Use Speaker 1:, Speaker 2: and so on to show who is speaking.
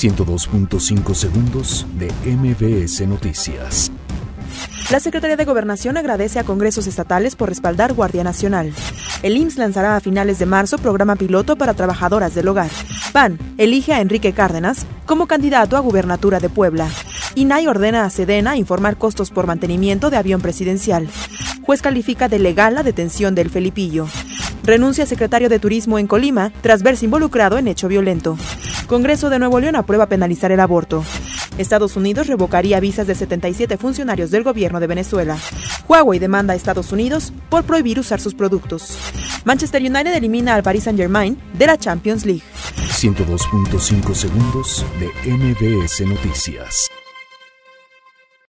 Speaker 1: 102.5 segundos de MBS Noticias.
Speaker 2: La Secretaría de Gobernación agradece a congresos estatales por respaldar Guardia Nacional. El IMSS lanzará a finales de marzo programa piloto para trabajadoras del hogar. PAN elige a Enrique Cárdenas como candidato a gubernatura de Puebla. INAI ordena a Sedena informar costos por mantenimiento de avión presidencial. Juez califica de legal la detención del Felipillo. Renuncia secretario de Turismo en Colima tras verse involucrado en hecho violento. Congreso de Nuevo León aprueba penalizar el aborto. Estados Unidos revocaría visas de 77 funcionarios del gobierno de Venezuela. Huawei demanda a Estados Unidos por prohibir usar sus productos. Manchester United elimina al Paris Saint-Germain de la Champions League.
Speaker 1: 102.5 segundos de MBS Noticias.